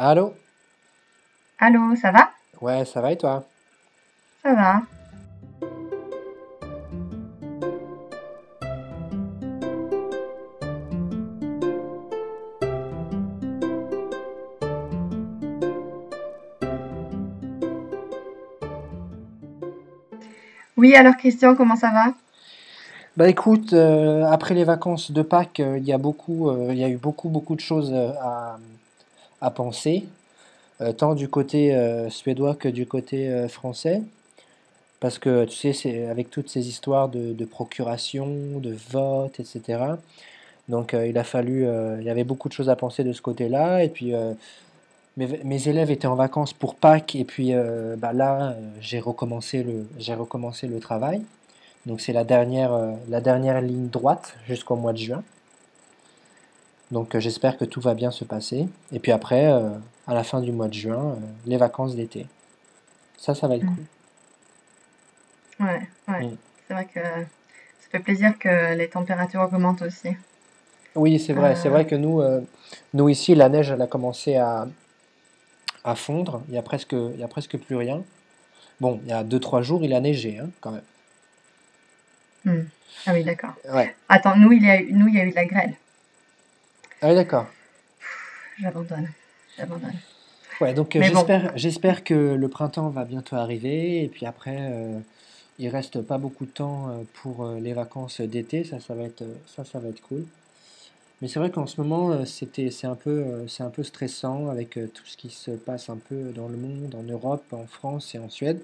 Allô? Allô, ça va? Ouais, ça va et toi? Ça va. Oui, alors Christian, comment ça va? Bah écoute, euh, après les vacances de Pâques, euh, il y a beaucoup, euh, il y a eu beaucoup, beaucoup de choses euh, à, à penser, euh, tant du côté euh, suédois que du côté euh, français. Parce que tu sais, avec toutes ces histoires de, procuration, de vote, etc. Donc il a fallu, il y avait beaucoup de choses à penser de ce côté-là. Et puis mes, mes élèves étaient en vacances pour Pâques, et puis bah là, j'ai recommencé le, j'ai recommencé le travail. Donc c'est la dernière, la dernière ligne droite jusqu'au mois de juin. Donc euh, j'espère que tout va bien se passer. Et puis après, euh, à la fin du mois de juin, euh, les vacances d'été. Ça, ça va être Mm. cool. Ouais, ouais. Mm. C'est vrai que ça fait plaisir que les températures augmentent aussi. Oui, c'est vrai. C'est vrai que nous, nous ici, la neige, elle a commencé à, à fondre. Il y a presque, il y a presque plus rien. Bon, il y a deux, trois jours, il a neigé, hein, quand même. hmm. Ah oui, d'accord. Ouais. Attends, nous, il y a eu, nous, il y a eu de la grêle. Ah oui, d'accord. J'abandonne. J'abandonne. Ouais, donc euh, bon, j'espère, que le printemps va bientôt arriver. Et puis après, euh, il reste pas beaucoup de temps euh, pour les vacances d'été. Ça, ça va être, ça, ça va être cool. Mais c'est vrai qu'en ce moment, c'était, c'est un peu, c'est un peu stressant avec tout ce qui se passe un peu dans le monde, en Europe, en France et en Suède.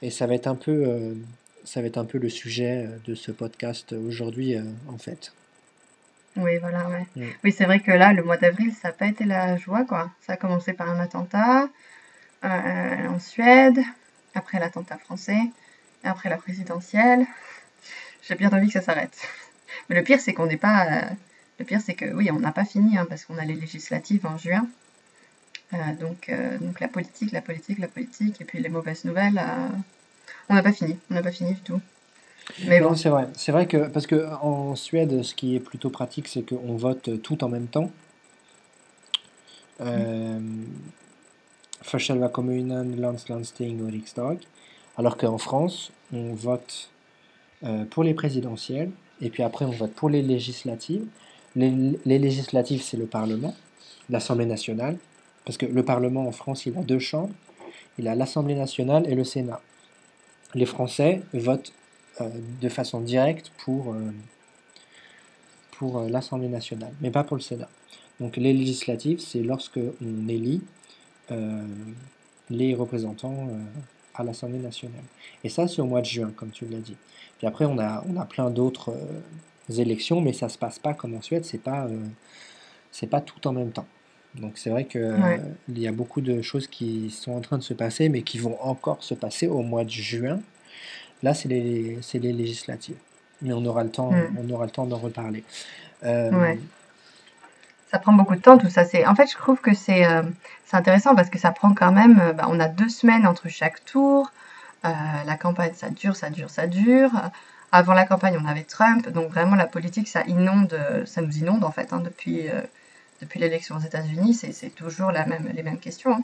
Et ça va être un peu, ça va être un peu le sujet de ce podcast aujourd'hui, en fait. Oui, voilà, ouais. Mm. Oui, c'est vrai que là, le mois d'avril, ça n'a pas été la joie, quoi. Ça a commencé par un attentat euh, en Suède, après l'attentat français, et après la présidentielle. J'ai bien envie que ça s'arrête. Mais le pire, c'est qu'on n'est pas. euh, le pire, c'est que oui, on n'a pas fini, hein, parce qu'on a les législatives en juin. Euh, donc, donc la politique, la politique, la politique, et puis les mauvaises nouvelles, on n'a pas fini. On n'a pas fini du tout. Mais bon. c'est vrai. C'est vrai que, parce que en Suède, ce qui est plutôt pratique, c'est qu'on vote tout en même temps. Euh, själva kommunen, och riksdag. Alors qu'en France, on vote euh, pour les présidentielles et puis après on vote pour les législatives. Les, les législatives, c'est le Parlement, l'Assemblée nationale, parce que le Parlement en France, il a deux chambres. Il a l'Assemblée nationale et le Sénat. Les Français votent de façon directe pour, euh, pour euh, l'Assemblée nationale, mais pas pour le Sénat. Donc les législatives, c'est lorsque on élit euh, les représentants euh, à l'Assemblée nationale. Et ça, c'est au mois de juin, comme tu l'as dit. Puis après, on a, on a plein d'autres euh, élections, mais ça se passe pas comme en Suède, c'est pas, euh, c'est pas tout en même temps. Donc c'est vrai que, euh, Ouais. il y a beaucoup de choses qui sont en train de se passer, mais qui vont encore se passer au mois de juin. Là, c'est les, c'est les législatives. Mais on aura le temps, Mm. on aura le temps d'en reparler. Euh, Ouais. Ça prend beaucoup de temps, tout ça. C'est, en fait, je trouve que c'est, euh, c'est intéressant parce que ça prend quand même. euh, bah, on a deux semaines entre chaque tour. Euh, la campagne, ça dure, ça dure, ça dure. Avant la campagne, on avait Trump, donc vraiment la politique, ça inonde, ça nous inonde en fait hein, depuis, depuis l'élection aux États-Unis. C'est, c'est toujours la même, les mêmes questions. hein.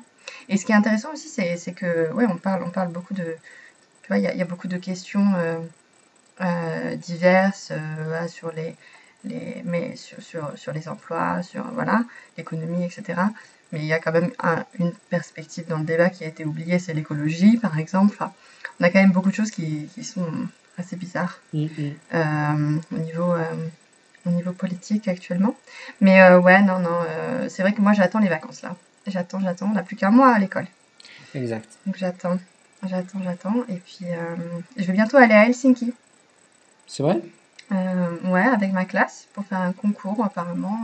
Et ce qui est intéressant aussi, c'est, c'est que, ouais, on parle, on parle beaucoup de, tu vois, il y a, il y a beaucoup de questions euh, euh, diverses euh, sur les, les, mais sur, sur, sur les emplois, sur voilà, l'économie, etc. Mais il y a quand même un- une perspective dans le débat qui a été oubliée, c'est l'écologie, par exemple. Enfin, on a quand même beaucoup de choses qui, qui sont assez bizarres mm, au niveau, au niveau politique actuellement. Mais euh, ouais, non, non, euh, c'est vrai que moi j'attends les vacances là. J'attends, j'attends. On n'a plus qu'un mois à l'école. Exact. Donc j'attends, j'attends, j'attends. Et puis euh, je vais bientôt aller à Helsinki. C'est vrai? Euh, ouais, avec ma classe pour faire un concours apparemment.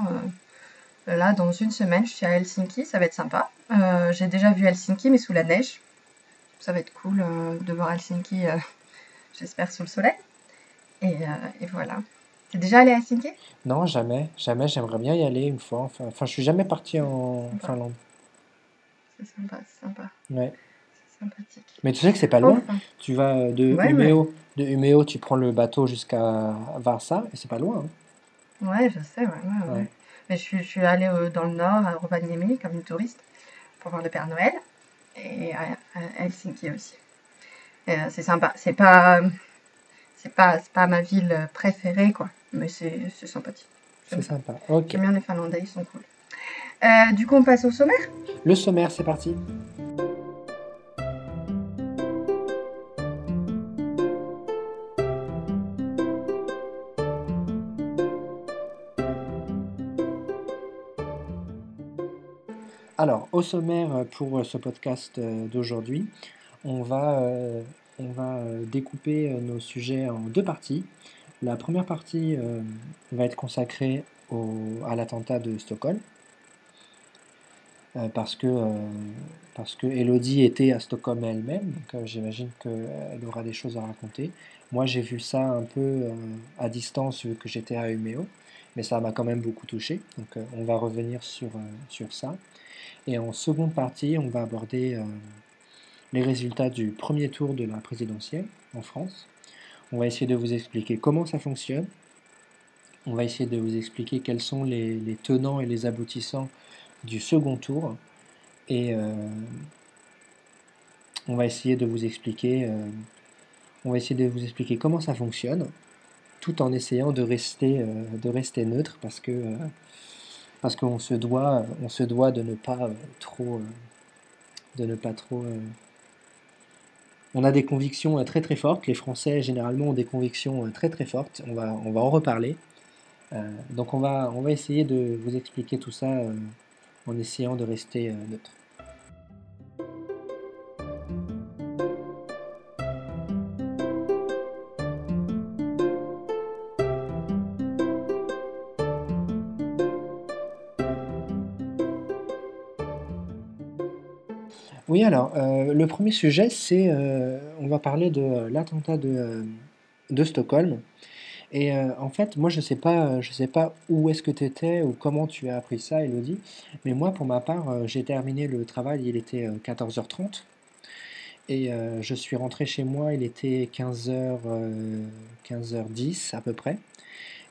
euh, là, dans une semaine, je suis à Helsinki, ça va être sympa. J'ai déjà vu Helsinki, mais sous la neige. Ça va être cool de voir Helsinki, j'espère, sous le soleil. Et, et voilà. T'es déjà allé à Helsinki? Non, jamais, jamais. J'aimerais bien y aller une fois. Enfin, enfin, je suis jamais parti en Sympa. Finlande. C'est sympa, c'est sympa, Ouais. Sympathique. Mais tu sais que c'est pas loin. Enfin, Tu vas euh, de ouais, mais de Umeå, tu prends le bateau jusqu'à Varsa et c'est pas loin. hein. ouais, je sais, ouais, ouais. Mais je, suis- je suis allée euh, dans le nord, à Rovaniemi, comme une touriste, pour voir le Père Noël. Et à, à Helsinki aussi. Euh, c'est sympa. C'est pas, c'est pas, c'est pas ma ville préférée, quoi. Mais c'est c'est sympathique. C'est sympa. Ok. J'aime bien les Finlandais, ils sont cool. Euh, du coup, on passe au sommaire? Le sommaire, c'est parti. Alors, au sommaire pour ce podcast euh, d'aujourd'hui, on va, euh, euh, découper euh, nos sujets en deux parties. La première partie euh, va être consacrée à l'attentat de Stockholm, euh, parce que, euh, parce que Elodie était à Stockholm elle-même, donc euh, j'imagine qu'elle aura des choses à raconter. Moi, j'ai vu ça un peu à distance vu que j'étais à Umeå, mais ça m'a quand même beaucoup touché, donc on va revenir sur, sur ça. Et en seconde partie, on va aborder les résultats du premier tour de la présidentielle en France. On va essayer de vous expliquer comment ça fonctionne. On va essayer de vous expliquer quels sont les, les tenants et les aboutissants du second tour. Et euh, on va essayer de vous expliquer, euh, on va essayer de vous expliquer comment ça fonctionne, tout en essayant de rester, euh, de rester neutre parce que parce qu'on se doit, on se doit de ne pas trop, de ne pas trop. On a des convictions très très fortes. Les Français généralement ont des convictions très très fortes. On va, on va en reparler. Donc on va, on va essayer de vous expliquer tout ça en essayant de rester euh, neutre. Oui, alors, euh, le premier sujet, c'est, euh, on va parler de l'attentat de Stockholm. Et euh, en fait, moi, je sais pas, euh, je sais pas où est-ce que tu étais ou comment tu as appris ça, Elodie. Mais moi, pour ma part, euh, j'ai terminé le travail, il était euh, 14h30. Et je suis rentré chez moi, il était 15h, 15h10 à peu près.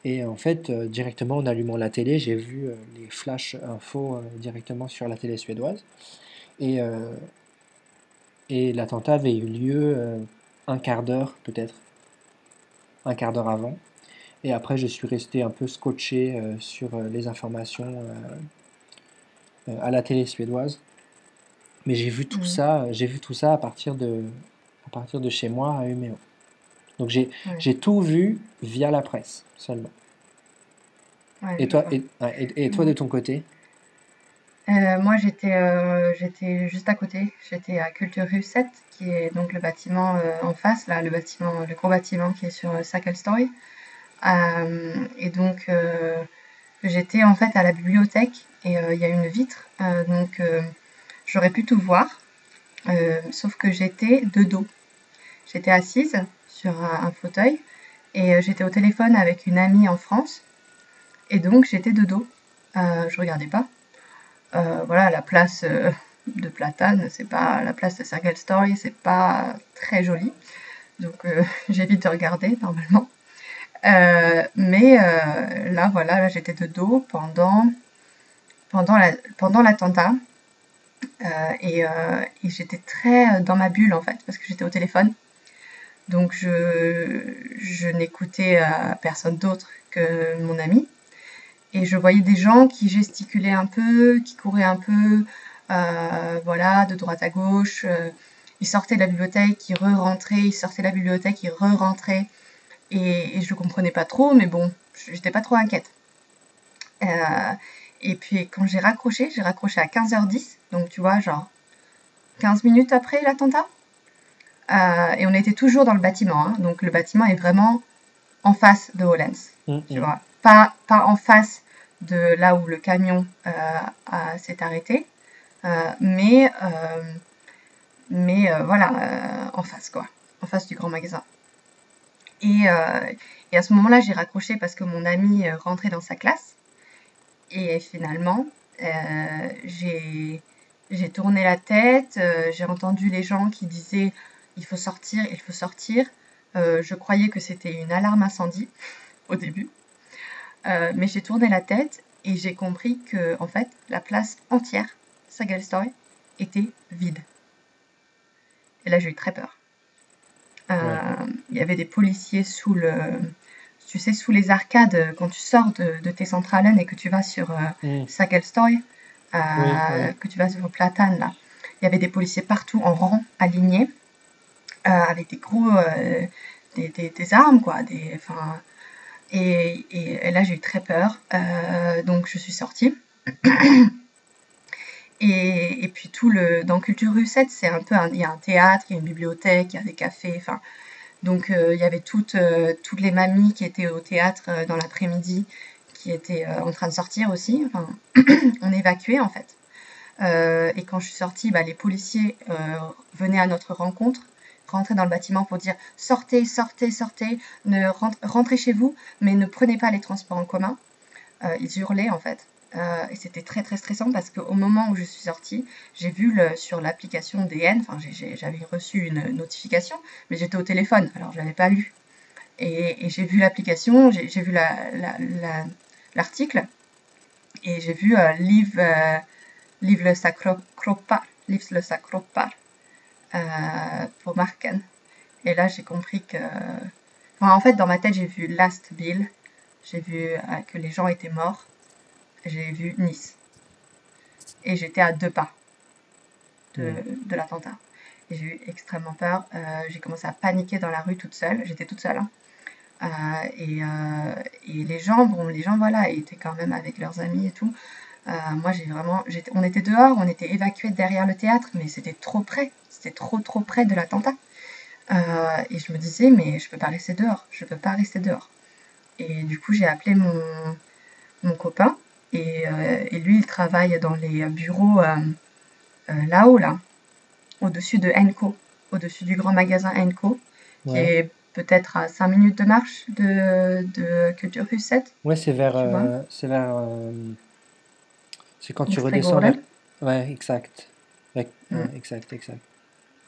Et en fait, directement en allumant la télé, j'ai vu les flash infos directement sur la télé suédoise. Et, et l'attentat avait eu lieu un quart d'heure, peut-être, un quart d'heure avant. Et après, je suis resté un peu scotché euh, sur euh, les informations euh, à la télé suédoise. Mais j'ai vu tout ça, j'ai vu tout ça à partir de, à partir de chez moi à Umeå. Donc j'ai, Ouais. j'ai tout vu via la presse seulement. Ouais, Et toi, et, et- et toi de ton côté? Euh, moi, j'étais euh, j'étais juste à côté. J'étais à Culture Rue 7, qui est donc le bâtiment euh, en face, là, le bâtiment, le gros bâtiment qui est sur Sakelstoy. Euh, et donc, euh, j'étais en fait à la bibliothèque et euh, il y a une vitre, donc j'aurais pu tout voir, sauf que j'étais de dos. J'étais assise sur un, fauteuil et j'étais au téléphone avec une amie en France et donc j'étais de dos. Je regardais pas. Voilà, la place de Platane, c'est pas la place de Sergel Story, c'est pas très joli. Donc j'évite de regarder normalement. Euh, mais euh, là, voilà, là, j'étais de dos pendant, pendant pendant l'attentat. Euh, et j'étais très dans ma bulle en fait, parce que j'étais au téléphone. Donc je, je n'écoutais personne d'autre que mon ami. Et je voyais des gens qui gesticulaient un peu, qui couraient un peu, voilà, de droite à gauche. ils sortaient de la bibliothèque, ils re-rentraient, ils sortaient de la bibliothèque, ils re-rentraient. Et, et je comprenais pas trop, mais bon, j'étais pas trop inquiète. Euh, et puis quand j'ai raccroché, j'ai raccroché à 15h10, donc tu vois, genre 15 minutes après l'attentat. Euh, et on était toujours dans le bâtiment, hein, donc le bâtiment est vraiment en face de Hollands Mm, tu mm. vois, pas, pas en face de là où le camion euh, s'est arrêté, mais, mais voilà, en face, quoi, en face du grand magasin. Et, euh, et à ce moment-là, j'ai raccroché parce que mon ami euh, rentrait dans sa classe, et finalement, euh, j'ai tourné la tête, j'ai entendu les gens qui disaient il faut sortir, il faut sortir. Je croyais que c'était une alarme incendie au début. Mais j'ai tourné la tête Et j'ai compris que, en fait, la place entière, Sagelstoy, était vide. Et là, j'ai eu très peur. Euh, il y avait des policiers sous le, tu sais, sous les arcades, euh, quand tu sors de, tes centrales et que tu vas sur euh, mm. euh que tu vas sur Platane, là, il y avait des policiers partout en rang, alignés, avec des gros, des, des, armes, quoi, des, et, et, là, j'ai eu très peur. donc, je suis sortie. et, puis, tout le, dans Culture 7, c'est un peu, il y a un théâtre, il y a une bibliothèque, il y a des cafés, enfin, donc euh, il y avait toutes, euh, toutes les mamies qui étaient au théâtre euh, dans l'après-midi, qui étaient en train de sortir aussi. On évacuait en fait. et quand je suis sortie, bah, les policiers venaient à notre rencontre, rentraient dans le bâtiment pour dire sortez, sortez, sortez, ne rentrez chez vous, mais ne prenez pas les transports en commun. ils hurlaient en fait. Euh, et c'était très très stressant parce qu'au moment où je suis sortie, j'ai vu sur l'application DN, enfin j'avais reçu une notification, mais j'étais au téléphone, alors je l'avais pas lu. Et, j'ai vu l'application, j'ai vu l'article, la, et j'ai vu euh, Live, euh, Live le Sacropa, Live le euh, pour Marken. Et là j'ai compris que... En fait dans ma tête j'ai vu Last Bill, j'ai vu que les gens étaient morts j'ai vu Nice. Et j'étais à deux pas de, de l'attentat. Et j'ai eu extrêmement peur. Euh, j'ai commencé à paniquer dans la rue toute seule. J'étais toute seule. Hein. Euh, et, euh, et, les gens, bon, les gens, voilà, étaient quand même avec leurs amis et tout. moi, j'ai vraiment, on était dehors, on était évacués derrière le théâtre, mais c'était trop près, c'était trop, trop près de l'attentat. et je me disais, mais je peux pas rester dehors, je peux pas rester dehors. Et du coup, j'ai appelé mon, mon copain euh, et, lui, il travaille dans les bureaux euh, euh, là-haut, là, au-dessus de Enco, au-dessus du grand magasin Enco, qui est peut-être à 5 minutes de marche de, de Culture 7. Ouais, c'est vers. c'est vers. c'est quand tu redescends. Vers... Ouais, exact. Mm. exact, exact.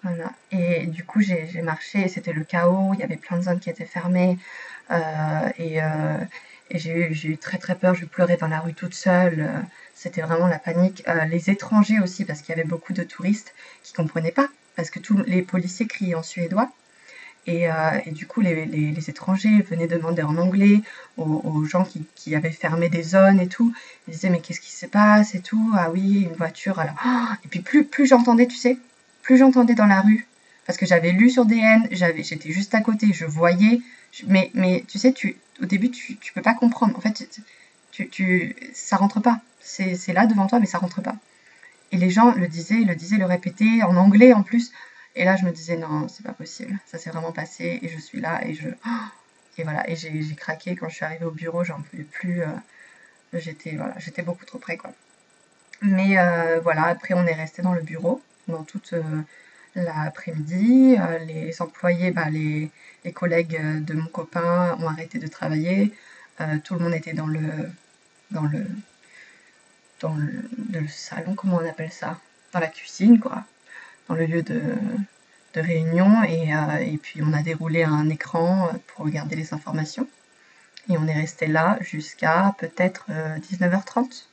Voilà. Et du coup, j'ai marché, c'était le chaos, il y avait plein de zones qui étaient fermées. et, et j'ai eu, très très peur, je pleurais dans la rue toute seule. Euh, c'était vraiment la panique. Euh, les étrangers aussi, parce qu'il y avait beaucoup de touristes qui ne comprenaient pas, parce que tous les policiers criaient en suédois. Et, euh, du coup, les, étrangers venaient demander en anglais aux, gens qui, avaient fermé des zones et tout. Ils disaient, mais qu'est-ce qui se passe et tout? Ah oui, une voiture. Alors... et puis plus, plus j'entendais, tu sais, plus j'entendais dans la rue, parce que j'avais lu sur DN, j'étais juste à côté, je voyais. Mais, mais tu sais, tu, au début, tu, tu peux pas comprendre. En fait, tu, ça rentre pas. C'est là devant toi, mais ça rentre pas. Et les gens le disaient, le disaient, le répétaient, en anglais en plus. Et là, je me disais, non, c'est pas possible. Ça s'est vraiment passé, et je suis là, et je. Et voilà, et j'ai craqué quand je suis arrivée au bureau, j'en pouvais plus. Euh, j'étais j'étais beaucoup trop près, quoi. Mais euh, voilà, après, on est resté dans le bureau, dans toute. Euh, l'après-midi. les employés, bah, les, les collègues euh, de mon copain ont arrêté de travailler. Euh, tout le monde était dans le, dans le, dans le, salon, comment on appelle ça? Dans la cuisine, quoi. Dans le lieu de, de réunion. Et, euh, et, puis on a déroulé un écran pour regarder les informations. Et on est resté là jusqu'à peut-être 19h30.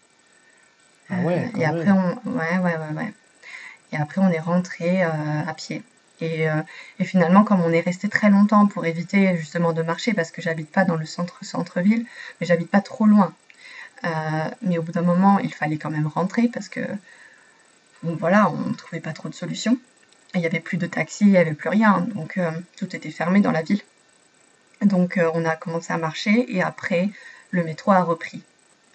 Ah ouais, et après, on, ouais, ouais, ouais, ouais. Et après, on est rentré à pied. Euh, et, finalement, comme on est resté très longtemps pour éviter justement de marcher, parce que j'habite pas dans le centre centre-ville, mais j'habite pas trop loin. Euh, mais au bout d'un moment, il fallait quand même rentrer parce que voilà, on ne trouvait pas trop de solutions. Il n'y avait plus de taxi, il n'y avait plus rien, donc euh, tout était fermé dans la ville. Donc on a commencé à marcher et après le métro a repris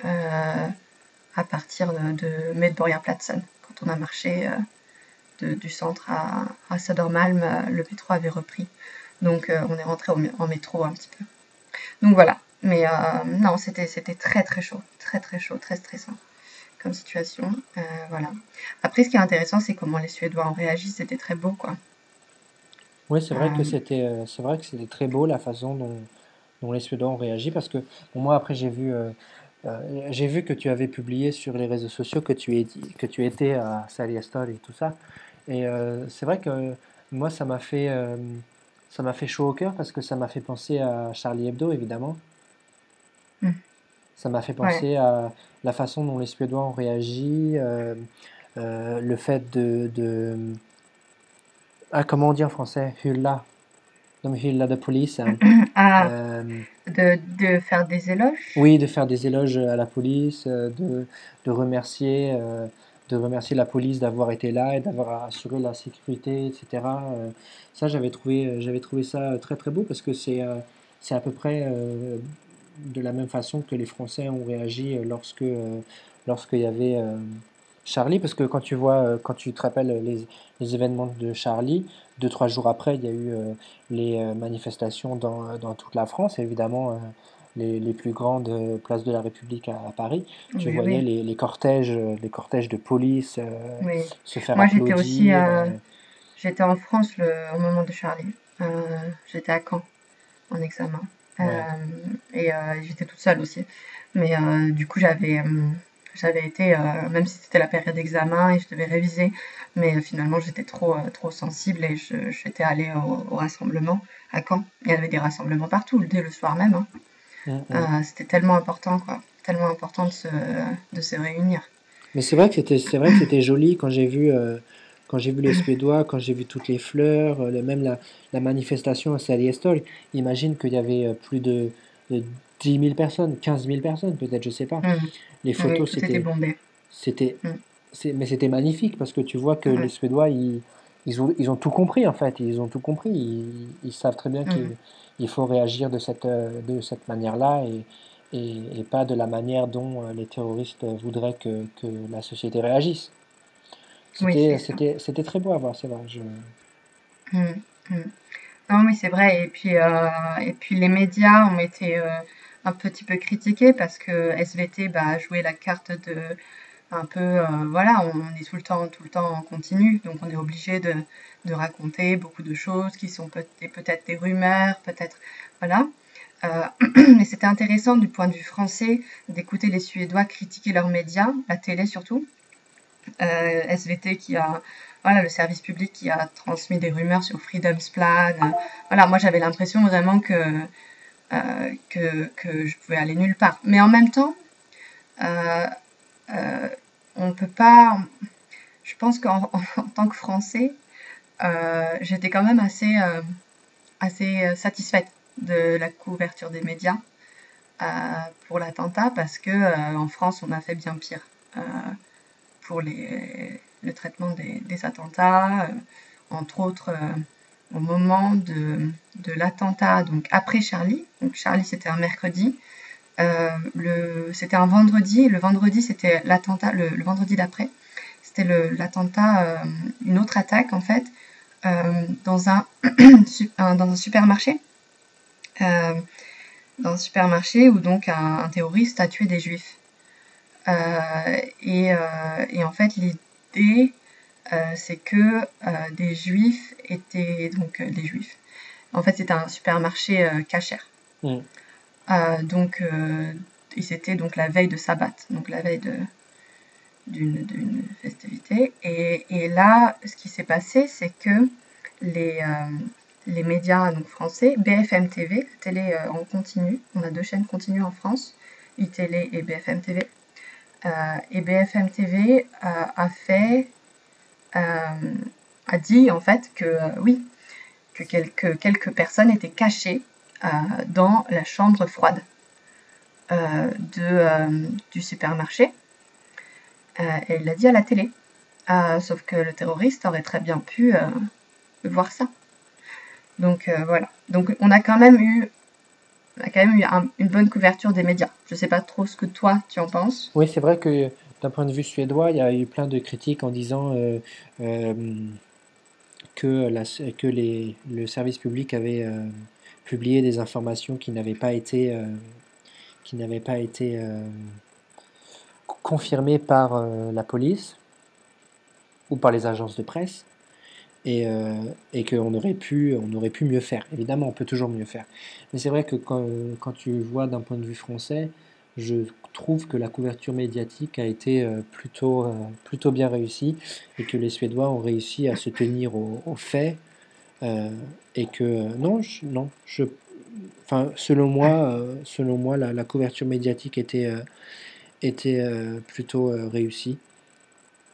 à partir de, de Medborgarplatsen quand on a marché du centre à, à Södermalm, euh, le métro avait repris. Donc euh, on est rentré en métro un petit peu. Donc voilà. Mais euh, non, c'était très très chaud, très très chaud, très stressant comme situation. voilà. Après, ce qui est intéressant, c'est comment les Suédois ont réagi. C'était très beau, quoi. Oui, c'est vrai que c'était c'est vrai que c'était très beau la façon dont, dont, les Suédois ont réagi parce que moi après j'ai vu j'ai vu que tu avais publié sur les réseaux sociaux que tu, es, que tu étais à Saliastor et tout ça. Et euh, c'est vrai que moi, ça m'a fait, euh, ça m'a fait chaud au cœur parce que ça m'a fait penser à Charlie Hebdo, évidemment. Hmm. Ça m'a fait Ouais. penser à la façon dont les Suédois ont réagi, euh, le fait de, de... Ah, comment on dit en français? Hylla. De hylla de police. hein. Ah, de, de faire des éloges? oui, de faire des éloges à la police, de, de remercier, de remercier la police d'avoir été là et d'avoir assuré la sécurité, etc. Euh, ça, j'avais trouvé, euh, j'avais trouvé ça très très beau parce que c'est euh, c'est à peu près euh, de la même façon que les Français ont réagi lorsque euh, lorsqu'il y avait euh, Charlie, parce que quand tu vois, euh, quand tu te rappelles les, les événements de Charlie, deux, trois jours après, il y a eu euh, les euh, manifestations dans, dans toute la France, évidemment, euh, les, les plus grandes euh, places de la République à, à Paris. Tu Oui, voyais oui, les, les cortèges, euh, les cortèges de police euh, oui. se faire Moi, j'étais aussi, euh, j'étais en France le, au moment de Charlie. Euh, j'étais à Caen en examen. Ouais, et j'étais toute seule aussi. Mais du coup, j'avais j'avais été, euh, même si c'était la période d'examen et je devais réviser, mais finalement, j'étais trop, euh, trop sensible et je, j'étais allée au, au rassemblement à Caen. Il y avait des rassemblements partout, dès le soir même. hein. Euh, c'était tellement important, quoi. Tellement important de se, de se réunir. Mais c'est vrai que c'était, c'est vrai que c'était joli quand j'ai vu, euh, quand j'ai vu les Suédois, quand j'ai vu toutes les fleurs, euh, même la, la manifestation à Saliestol. Imagine qu'il y avait euh, plus de, de 10 000 personnes, 15 000 personnes peut-être, je sais pas. Mm. Les photos, c'était, bombé. c'était, Mm. c'est, mais c'était magnifique parce que tu vois que les. Suédois, ils, ils ont, ils ont tout compris en fait. Ils ont tout compris. Ils, ils savent très bien qu'il Mm. Il faut réagir de cette, euh, de cette manière-là et, et, et pas de la manière dont euh, les terroristes voudraient que, que la société réagisse. Oui, C'était, c'était très beau à voir, c'est vrai. Je... Mm. Mm. Non, oui, c'est vrai. Et puis, euh, et puis les médias ont été euh, un petit peu critiqués parce que SVT bah, a joué la carte de un peu, euh, voilà, on est tout le temps, tout le temps en continu, donc on est obligé de, de raconter beaucoup de choses qui sont peut- peut-être des rumeurs, peut-être, voilà. Euh, mais c'était intéressant du point de vue français d'écouter les Suédois critiquer leurs médias, la télé surtout. Euh, SVT qui a, voilà, le service public qui a transmis des rumeurs sur Freedom's Plan. Voilà, moi j'avais l'impression vraiment que, euh, que, que je pouvais aller nulle part. Mais en même temps, on peut pas. Je pense qu'en en, en tant que Français, j'étais quand même assez, euh, assez euh, satisfaite de la couverture des médias euh, pour l'attentat parce que euh, en France, on a fait bien pire euh, pour le traitement des, attentats, euh, entre autres euh, au moment de, de l'attentat, donc après Charlie. Donc Charlie, c'était un mercredi. Euh, c'était un vendredi, le vendredi, c'était l'attentat, le, vendredi d'après, c'était l'attentat, euh, une autre attaque en fait, euh, dans, un, un- dans un supermarché. Euh, dans un supermarché où donc un, un terroriste a tué des juifs. Euh, et, euh, et en fait, l'idée, euh, c'est que euh, des juifs étaient donc euh, des juifs. En fait, c'était un supermarché euh, cachère. Mm. Euh, donc, euh, et c'était donc la veille de Sabbat, donc la veille de d'une festivité. Et, et là, ce qui s'est passé, c'est que les, euh, les médias donc, français, BFM TV, la télé euh, en continu, on a deux chaînes continues en France, iTélé et BFM TV. Euh, et BFM TV a fait, a dit en fait que oui, que quelques, quelques personnes étaient cachées dans la chambre froide de, du supermarché. Euh, il l'a dit à la télé. Euh, sauf que le terroriste aurait très bien pu euh, voir ça. Donc euh, voilà. Donc on a quand même eu, on a quand même eu un- une bonne couverture des médias. Je sais pas trop ce que toi tu en penses. Oui, c'est vrai que d'un point de vue suédois, il y a eu plein de critiques en disant que, la, que les, le service public avait publié des informations qui n'avaient pas été, qui n'avaient pas été co- confirmées par euh, la police ou par les agences de presse et, euh, et qu'on aurait pu, aurait pu mieux faire. Évidemment, on peut toujours mieux faire. Mais c'est vrai que quand, tu vois d'un point de vue français, je trouve que la couverture médiatique a été euh, plutôt, plutôt bien réussie et que les Suédois ont réussi à se tenir aux, faits et que non, non je, enfin, selon moi, selon moi la, couverture médiatique était, était euh, plutôt euh, réussie.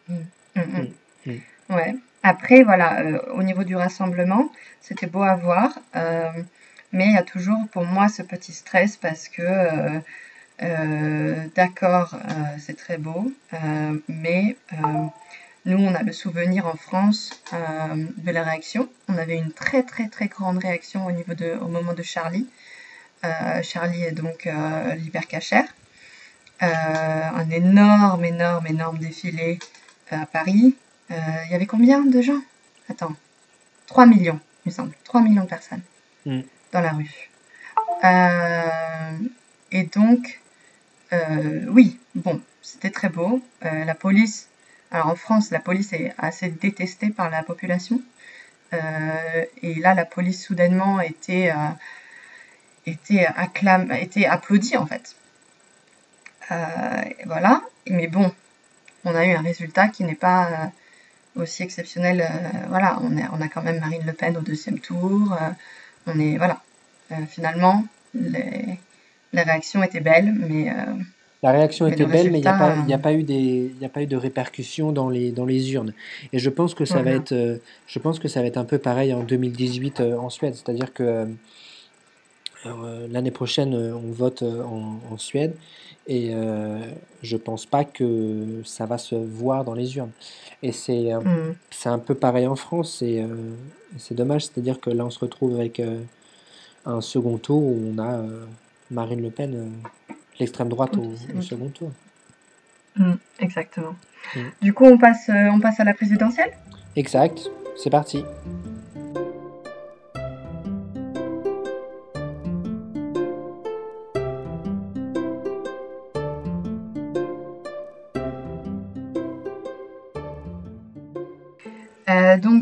Mmh. Mmh, mmh. Mm, mm. Ouais. Après, voilà, euh, au niveau du rassemblement, c'était beau à voir, euh, mais il y a toujours pour moi ce petit stress parce que, d'accord, c'est très beau, mais nous, on a le souvenir en France de la réaction. On avait une très très très grande réaction au niveau de, au moment de Charlie. Charlie est donc l'hypercachère. Euh, un énorme, énorme, énorme défilé euh, à Paris. Euh, il y avait combien de gens? Attends, 3 millions, il me semble. 3 millions de personnes Mm. dans la rue. Et donc, oui, bon, c'était très beau. La police, alors en France, la police est assez détestée par la population. Euh, et là, la police soudainement était, euh, était, acclam était applaudie en fait. Euh, voilà, mais bon, on a eu un résultat qui n'est pas euh, aussi exceptionnel. euh, voilà, on, est, on a quand même Marine Le Pen au deuxième tour. on est, voilà, finalement, les, les réactions étaient belles, mais La réaction Mais était le belle, mais il n'y a, pas- a eu des, il y a pas eu de répercussions dans les, dans les urnes. Et je pense que ça va être, euh, je pense que ça va être un peu pareil en 2018 euh, en Suède. C'est-à-dire que l'année prochaine, on vote en, en Suède et euh, je pense pas que ça va se voir dans les urnes. Et c'est un, Hmm. c'est un peu pareil en France. Et euh, c'est dommage, c'est-à-dire que là, on se retrouve avec euh, un second tour où on a euh, Marine Le Pen, euh, l'extrême droite Au second tour. Hmm, exactement. Mm. Du coup, on passe, euh, on passe à la présidentielle? Exact, c'est parti.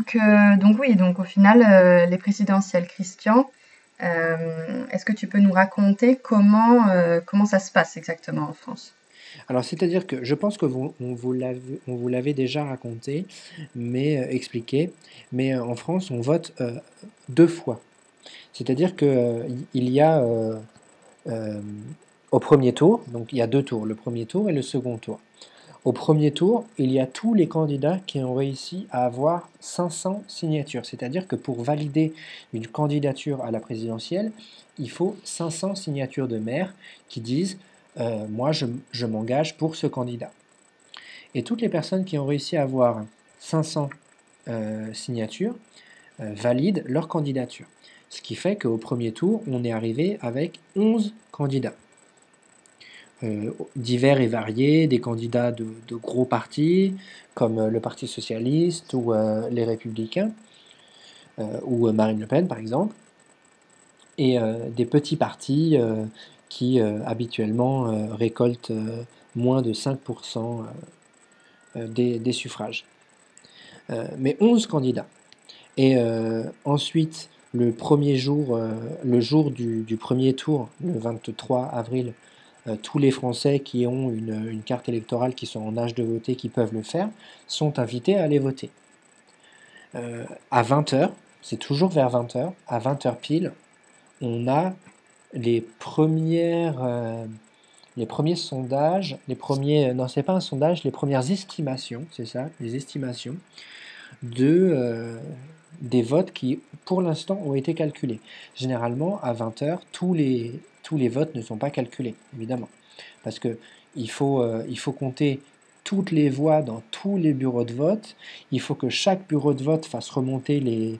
Donc, euh, donc oui, donc au final, euh, les présidentielles, Christian, euh, est-ce que tu peux nous raconter comment, comment ça se passe exactement en France? Alors, c'est-à-dire que je pense que vous, on vous l'avait déjà raconté, mais expliqué. Mais en France, on vote deux fois. C'est-à-dire euh, il y a au premier tour, donc il y a deux tours, le premier tour et le second tour. Au premier tour, il y a tous les candidats qui ont réussi à avoir 500 signatures. C'est-à-dire que pour valider une candidature à la présidentielle, il faut 500 signatures de maires qui disent euh, moi, je, m'engage pour ce candidat. Et toutes les personnes qui ont réussi à avoir 500 euh, signatures euh, valident leur candidature. Ce qui fait qu'au premier tour, on est arrivé avec 11 candidats. Euh, divers et variés, des candidats de, gros partis, comme euh, le Parti Socialiste ou euh, les Républicains, ou Marine Le Pen par exemple, et des petits partis qui habituellement récoltent moins de 5% euh, euh, des, suffrages. Mais 11 candidats. Et ensuite, le premier jour, le jour du, premier tour, le 23 avril, tous les Français qui ont une, carte électorale, qui sont en âge de voter, qui peuvent le faire, sont invités à aller voter. Euh, à 20h, c'est toujours vers 20h, à 20h pile, on a les premières, euh, les premiers sondages, les premiers, non, c'est pas un sondage, les premières estimations, c'est ça, les estimations de, euh, des votes qui, pour l'instant, ont été calculés. Généralement, à 20h, tous les, les votes ne sont pas calculés, évidemment. Parce que il faut, euh, il faut compter toutes les voix dans tous les bureaux de vote. Il faut que chaque bureau de vote fasse remonter les,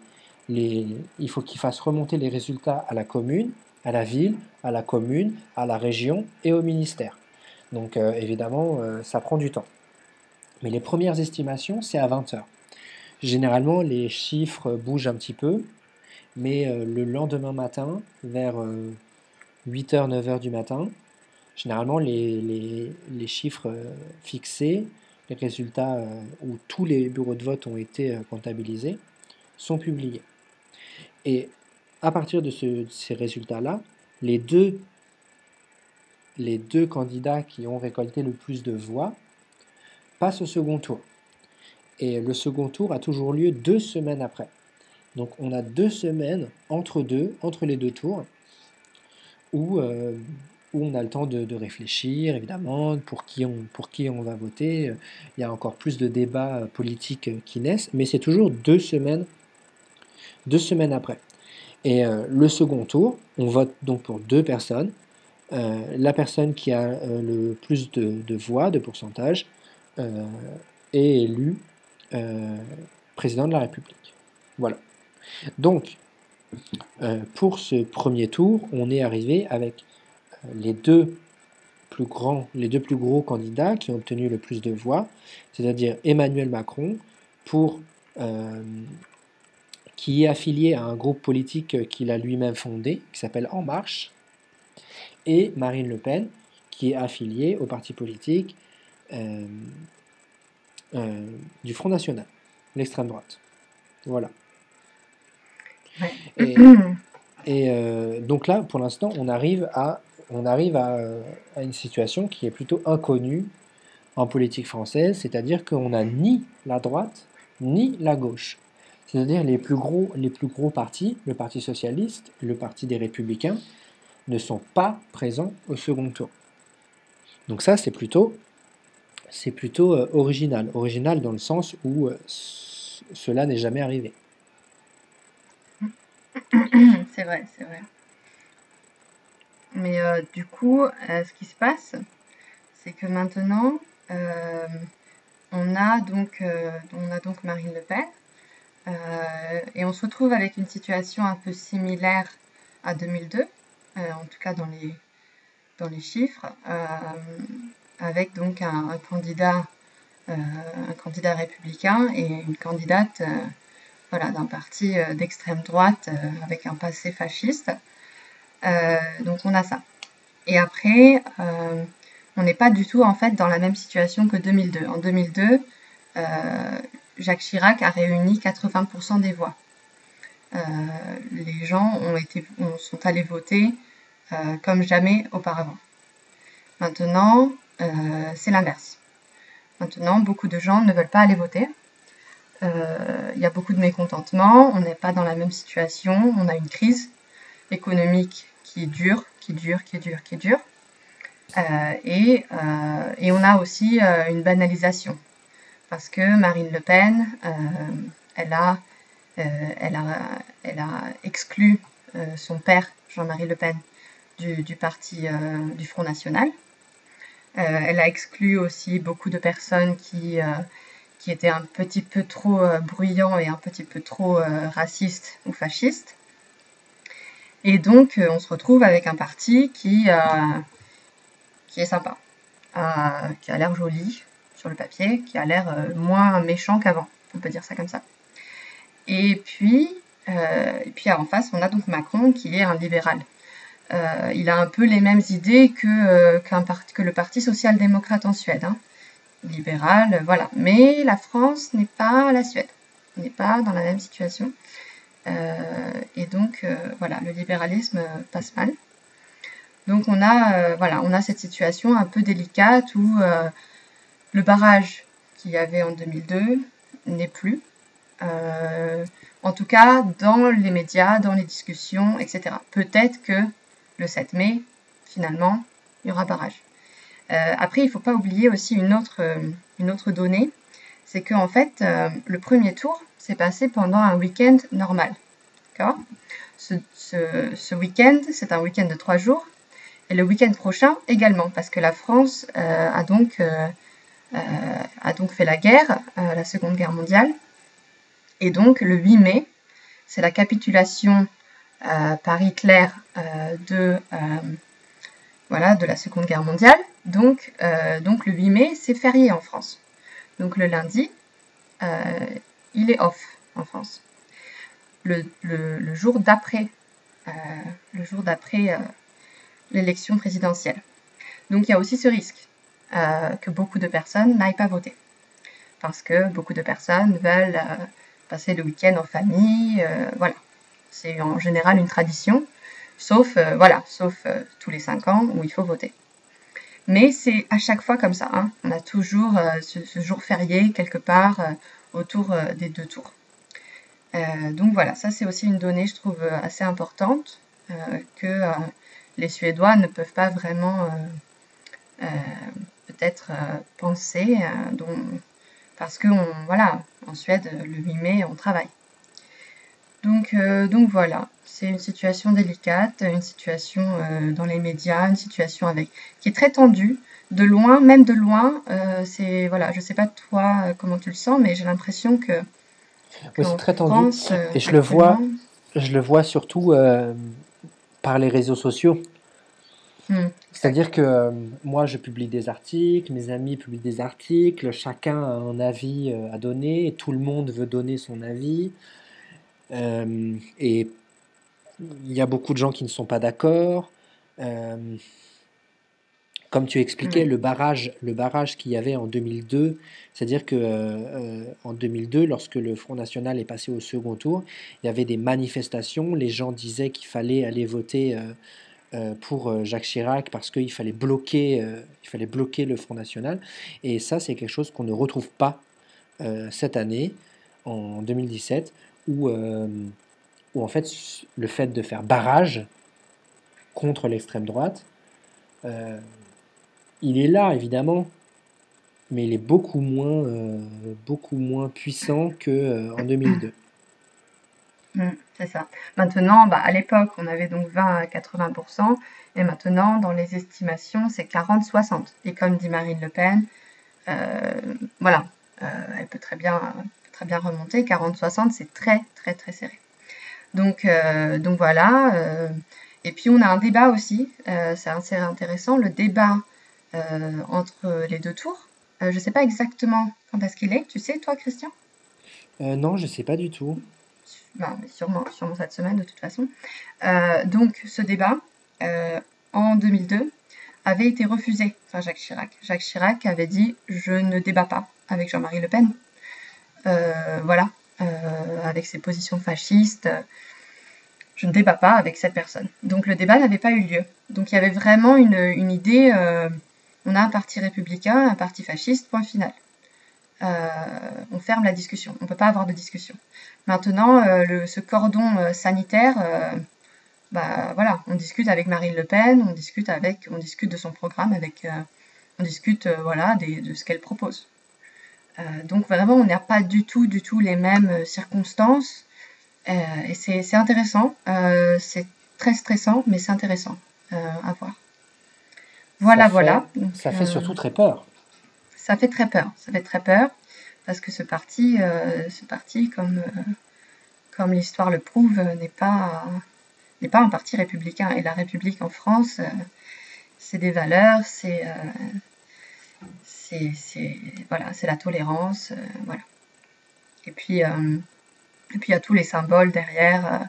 les, il faut qu'il fasse remonter les résultats à la commune, à la ville, à la commune, à la région et au ministère. Donc euh, évidemment, euh, ça prend du temps. Mais les premières estimations, c'est à 20h. Généralement, les chiffres bougent un petit peu, mais le lendemain matin, vers 8h, 9h du matin, généralement les, chiffres euh, fixés, les résultats euh, où tous les bureaux de vote ont été euh, comptabilisés, sont publiés. Et à partir de, de ces résultats-là, les deux, les deux candidats qui ont récolté le plus de voix passent au second tour. Et le second tour a toujours lieu deux semaines après. Donc on a deux semaines entre deux, entre les deux tours, où, où on a le temps de, de, réfléchir, évidemment, pour qui, on, pour qui on va voter. Il y a encore plus de débats politiques qui naissent, mais c'est toujours deux semaines, deux semaines après. Et le second tour, on vote donc pour deux personnes. la personne qui a le plus de, de, voix, de pourcentage, est élue président de la République. Voilà. Donc, pour ce premier tour, on est arrivé avec les deux plus grands, les deux plus gros candidats qui ont obtenu le plus de voix, c'est-à-dire Emmanuel Macron, pour, euh, qui est affilié à un groupe politique qu'il a lui-même fondé, qui s'appelle En Marche, et Marine Le Pen, qui est affiliée au parti politique euh, euh, du Front National, l'extrême droite. Voilà. Et, et donc là, pour l'instant, on arrive à on arrive à, une situation qui est plutôt inconnue en politique française, c'est-à-dire qu'on n'a ni la droite ni la gauche. C'est-à-dire les plus gros, les plus gros partis, le Parti socialiste, le Parti des républicains, ne sont pas présents au second tour. Donc ça, c'est plutôt, c'est plutôt euh, original. Original dans le sens où euh, cela n'est jamais arrivé. C'est vrai, c'est vrai. Mais euh, du coup, euh, ce qui se passe, c'est que maintenant, euh, on, a donc, on a donc Marine Le Pen, et on se retrouve avec une situation un peu similaire à 2002, en tout cas dans les, dans les chiffres, avec donc un, candidat, un candidat républicain et une candidate voilà, d'un parti d'extrême droite avec un passé fasciste. Euh, donc on a ça. Et après, euh, on n'est pas du tout en fait dans la même situation que 2002. En 2002, euh, Jacques Chirac a réuni 80% des voix. les gens ont été, sont allés voter comme jamais auparavant. Maintenant, c'est l'inverse. Maintenant, beaucoup de gens ne veulent pas aller voter. Il y a beaucoup de mécontentement, on n'est pas dans la même situation, on a une crise économique qui dure, qui dure, qui dure, qui dure. Euh, et, euh, et, on a aussi euh, une banalisation parce que Marine Le Pen, elle, a, elle, a, elle a exclu son père, Jean-Marie Le Pen, du, du parti du Front National. elle a exclu aussi beaucoup de personnes qui, qui étaient un petit peu trop bruyants et un petit peu trop racistes ou fascistes. Et donc, euh, on se retrouve avec un parti qui, euh, qui est sympa, euh, qui a l'air joli sur le papier, qui a l'air moins méchant qu'avant, on peut dire ça comme ça. Et puis, et puis en face, on a donc Macron qui est un libéral. il a un peu les mêmes idées que, que le Parti social-démocrate en Suède. Hein. Libéral, voilà. Mais la France n'est pas la Suède. N'est pas dans la même situation. Euh, et donc, euh, voilà, le libéralisme passe mal. Donc on a, euh, voilà, on a cette situation un peu délicate où le barrage qu'il y avait en 2002 n'est plus. en tout cas, dans les médias, dans les discussions, etc. Peut-être que le 7 mai, finalement, il y aura barrage. Après, il ne faut pas oublier aussi une autre, autre donnée, c'est qu'en fait, le premier tour s'est passé pendant un week-end normal. Ce, week-end, c'est un week-end de trois jours, et le week-end prochain également, parce que la France euh, a, donc, euh, euh, fait la guerre, la Seconde Guerre mondiale, et donc le 8 mai, c'est la capitulation par Hitler de la Seconde Guerre mondiale. Donc, donc le 8 mai, c'est férié en France. Donc le lundi, il est off en France le, jour d'après euh, le jour d'après euh, l'élection présidentielle. Donc il y a aussi ce risque euh, que beaucoup de personnes n'aillent pas voter. Parce que beaucoup de personnes veulent passer le week-end en famille. voilà. C'est en général une tradition, sauf, voilà, sauf tous les cinq ans où il faut voter. Mais c'est à chaque fois comme ça. Hein. On a toujours ce, jour férié quelque part autour des deux tours. Euh, donc voilà, ça c'est aussi une donnée, je trouve, assez importante, euh, que euh, les Suédois ne peuvent pas vraiment peut-être penser, parce que voilà, en Suède, le 8 mai, on travaille. Donc, donc voilà, c'est une situation délicate, une situation dans les médias, une situation avec qui est très tendue. De loin, même de loin, c'est voilà, je sais pas toi comment tu le sens, mais j'ai l'impression que oui, c'est très tendu. Euh, et je le vois, je le vois surtout euh, par les réseaux sociaux. Hmm. C'est-à-dire que euh, moi, je publie des articles, mes amis publient des articles, chacun a un avis à donner, et tout le monde veut donner son avis. Et il y a beaucoup de gens qui ne sont pas d'accord. Comme tu expliquais, le barrage, le barrage qu'il y avait en 2002, c'est-à-dire que euh, en 2002, lorsque le Front National est passé au second tour, il y avait des manifestations. Les gens disaient qu'il fallait aller voter euh, euh, pour Jacques Chirac parce qu'il fallait bloquer, il fallait bloquer le Front National. Et ça, c'est quelque chose qu'on ne retrouve pas cette année, en 2017, où, où en fait le fait de faire barrage contre l'extrême droite il est là, évidemment, mais il est beaucoup moins, euh, beaucoup moins puissant qu'en euh, en 2002. Mmh, c'est ça. Maintenant, bah, à l'époque, on avait donc 20 à 80% et maintenant, dans les estimations, c'est 40-60. Et comme dit Marine Le Pen, euh, voilà, elle peut très bien, très bien remonter. 40-60, c'est très, très, très serré. Donc, donc voilà. et puis, on a un débat aussi, c'est assez intéressant, le débat euh, entre les deux tours. Euh, je ne sais pas exactement quand est-ce qu'il est. Tu sais, toi, Christian? Euh, Non, je ne sais pas du tout. Bah, sûrement, sûrement cette semaine, de toute façon. donc, ce débat, en 2002, avait été refusé par Jacques Chirac. Jacques Chirac avait dit Je ne débat pas avec Jean-Marie Le Pen. Voilà, avec ses positions fascistes je ne débat pas avec cette personne. Donc le débat n'avait pas eu lieu. Donc il y avait vraiment une, une idée, on a un parti républicain, un parti fasciste, point final. Euh, on ferme la discussion. On ne peut pas avoir de discussion. Maintenant, euh, ce cordon euh, sanitaire, bah voilà, on discute avec Marine Le Pen, on discute avec, on discute de son programme, avec, on discute voilà de ce qu'elle propose. Donc vraiment, on n'a pas du tout, du tout les mêmes circonstances. et c'est intéressant. c'est très stressant, mais c'est intéressant à voir. Voilà, voilà. ça fait euh, surtout très peur. Ça fait très peur. Ça fait très peur parce que ce parti, euh, ce parti comme, euh, comme l'histoire le prouve, n'est pas, n'est pas un parti républicain. Et la République en France, c'est des valeurs, c'est, c'est, voilà, c'est la tolérance, voilà. Et puis, et puis il y a tous les symboles derrière.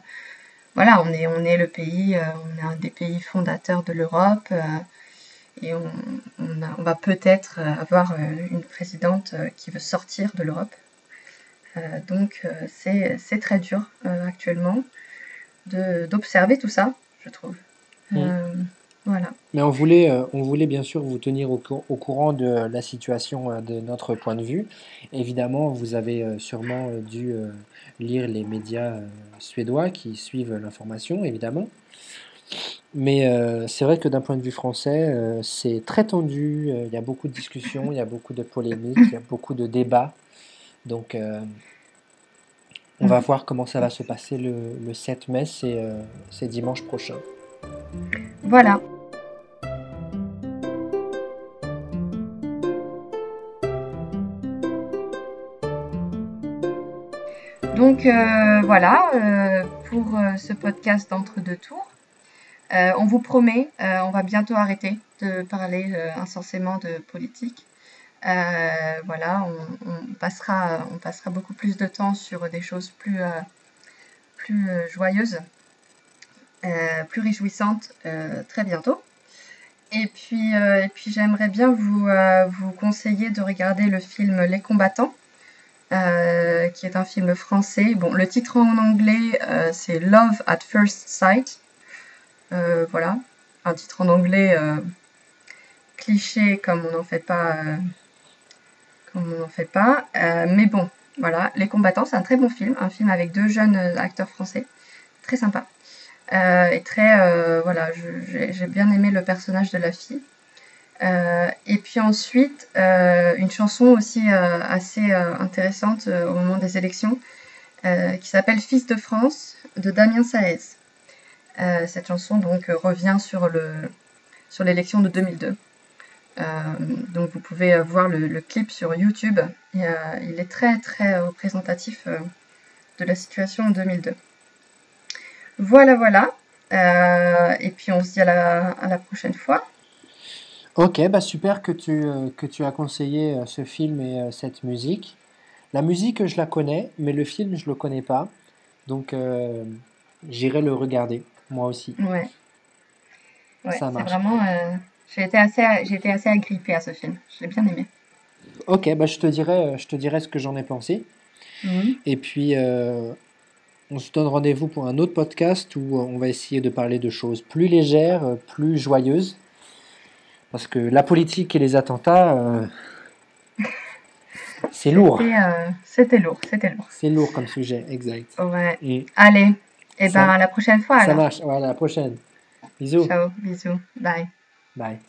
voilà, on est, on est le pays, on est un des pays fondateurs de l'Europe et on, va peut-être euh, avoir euh, une présidente euh, qui veut sortir de l'Europe. donc c'est très dur actuellement d'observer tout ça, je trouve. Voilà. Mais on voulait, on voulait bien sûr vous tenir au, courant de la situation de notre point de vue. Évidemment, vous avez sûrement dû lire les médias suédois qui suivent l'information, évidemment. Mais euh, c'est vrai que d'un point de vue français, euh, c'est très tendu. Euh, il y a beaucoup de discussions, il y a beaucoup de polémiques, il y a beaucoup de débats. Donc, on va voir comment ça va se passer le, le 7 mai, c'est dimanche prochain. Voilà. Donc voilà pour ce podcast d'entre deux tours. Euh, on vous promet, euh, on va bientôt arrêter de parler euh, insensément de politique. voilà, on, passera, beaucoup plus de temps sur des choses plus, joyeuses, plus réjouissantes très bientôt. Et puis, puis j'aimerais bien vous conseiller de regarder le film Les combattants, qui est un film français. Bon, le titre en anglais, c'est Love at First Sight. Euh, voilà, un titre en anglais euh, cliché comme on n'en fait pas. Euh, comme on n'en fait pas. mais bon, voilà, Les Combattants, c'est un très bon film, un film avec deux jeunes acteurs français, très sympa. euh, et très, euh, voilà, j'ai bien aimé le personnage de la fille. Euh, et puis ensuite, euh, une chanson aussi euh, assez intéressante au moment des élections, qui s'appelle Fils de France de Damien Saez. Cette chanson donc revient sur le sur l'élection de 2002. Euh, donc vous pouvez voir le, clip sur YouTube. Il est très très représentatif de la situation en 2002. Voilà, voilà. Et puis on se dit à la prochaine fois. Ok, bah super que tu, euh, que tu as conseillé euh, ce film et euh, cette musique. La musique, je la connais, mais le film, je le connais pas. Donc, j'irai le regarder, moi aussi. Ouais, ouais, Ça marche. vraiment. j'ai été assez, été assez agrippée à ce film. Je l'ai bien aimé. Ok, bah je te dirai, je te dirai ce que j'en ai pensé. Mhm. Et puis, on se donne rendez-vous pour un autre podcast où on va essayer de parler de choses plus légères, plus joyeuses. Parce que la politique et les attentats, euh, c'est lourd. C'était, euh, c'était lourd, c'était lourd. C'est lourd comme sujet, exact. Ouais. Et Allez, et Ça- ben à la prochaine fois ça marche. À la prochaine. Bisous. Ciao, bisous, bye. Bye.